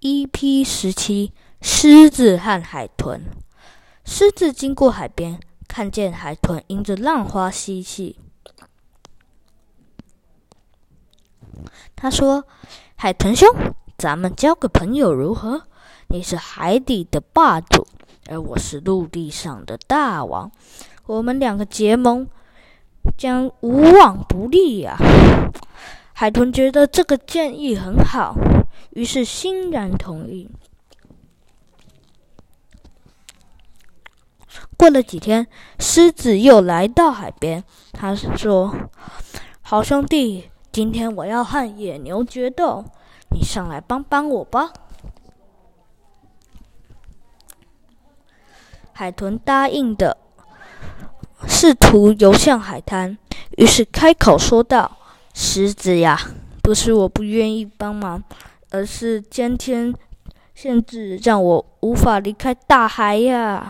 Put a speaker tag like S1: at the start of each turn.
S1: EP 十七：狮子和海豚。狮子经过海边，看见海豚迎着浪花嬉戏。他说：“海豚兄，咱们交个朋友如何？你是海底的霸主，而我是陆地上的大王，我们两个结盟将无往不利呀！”海豚觉得这个建议很好。于是欣然同意。过了几天，狮子又来到海边。他说：“好兄弟，今天我要和野牛决斗，你上来帮帮我吧。”海豚答应的，试图游向海滩。于是开口说道：“狮子呀，不是我不愿意帮忙。”而是今天限制让我无法离开大海呀。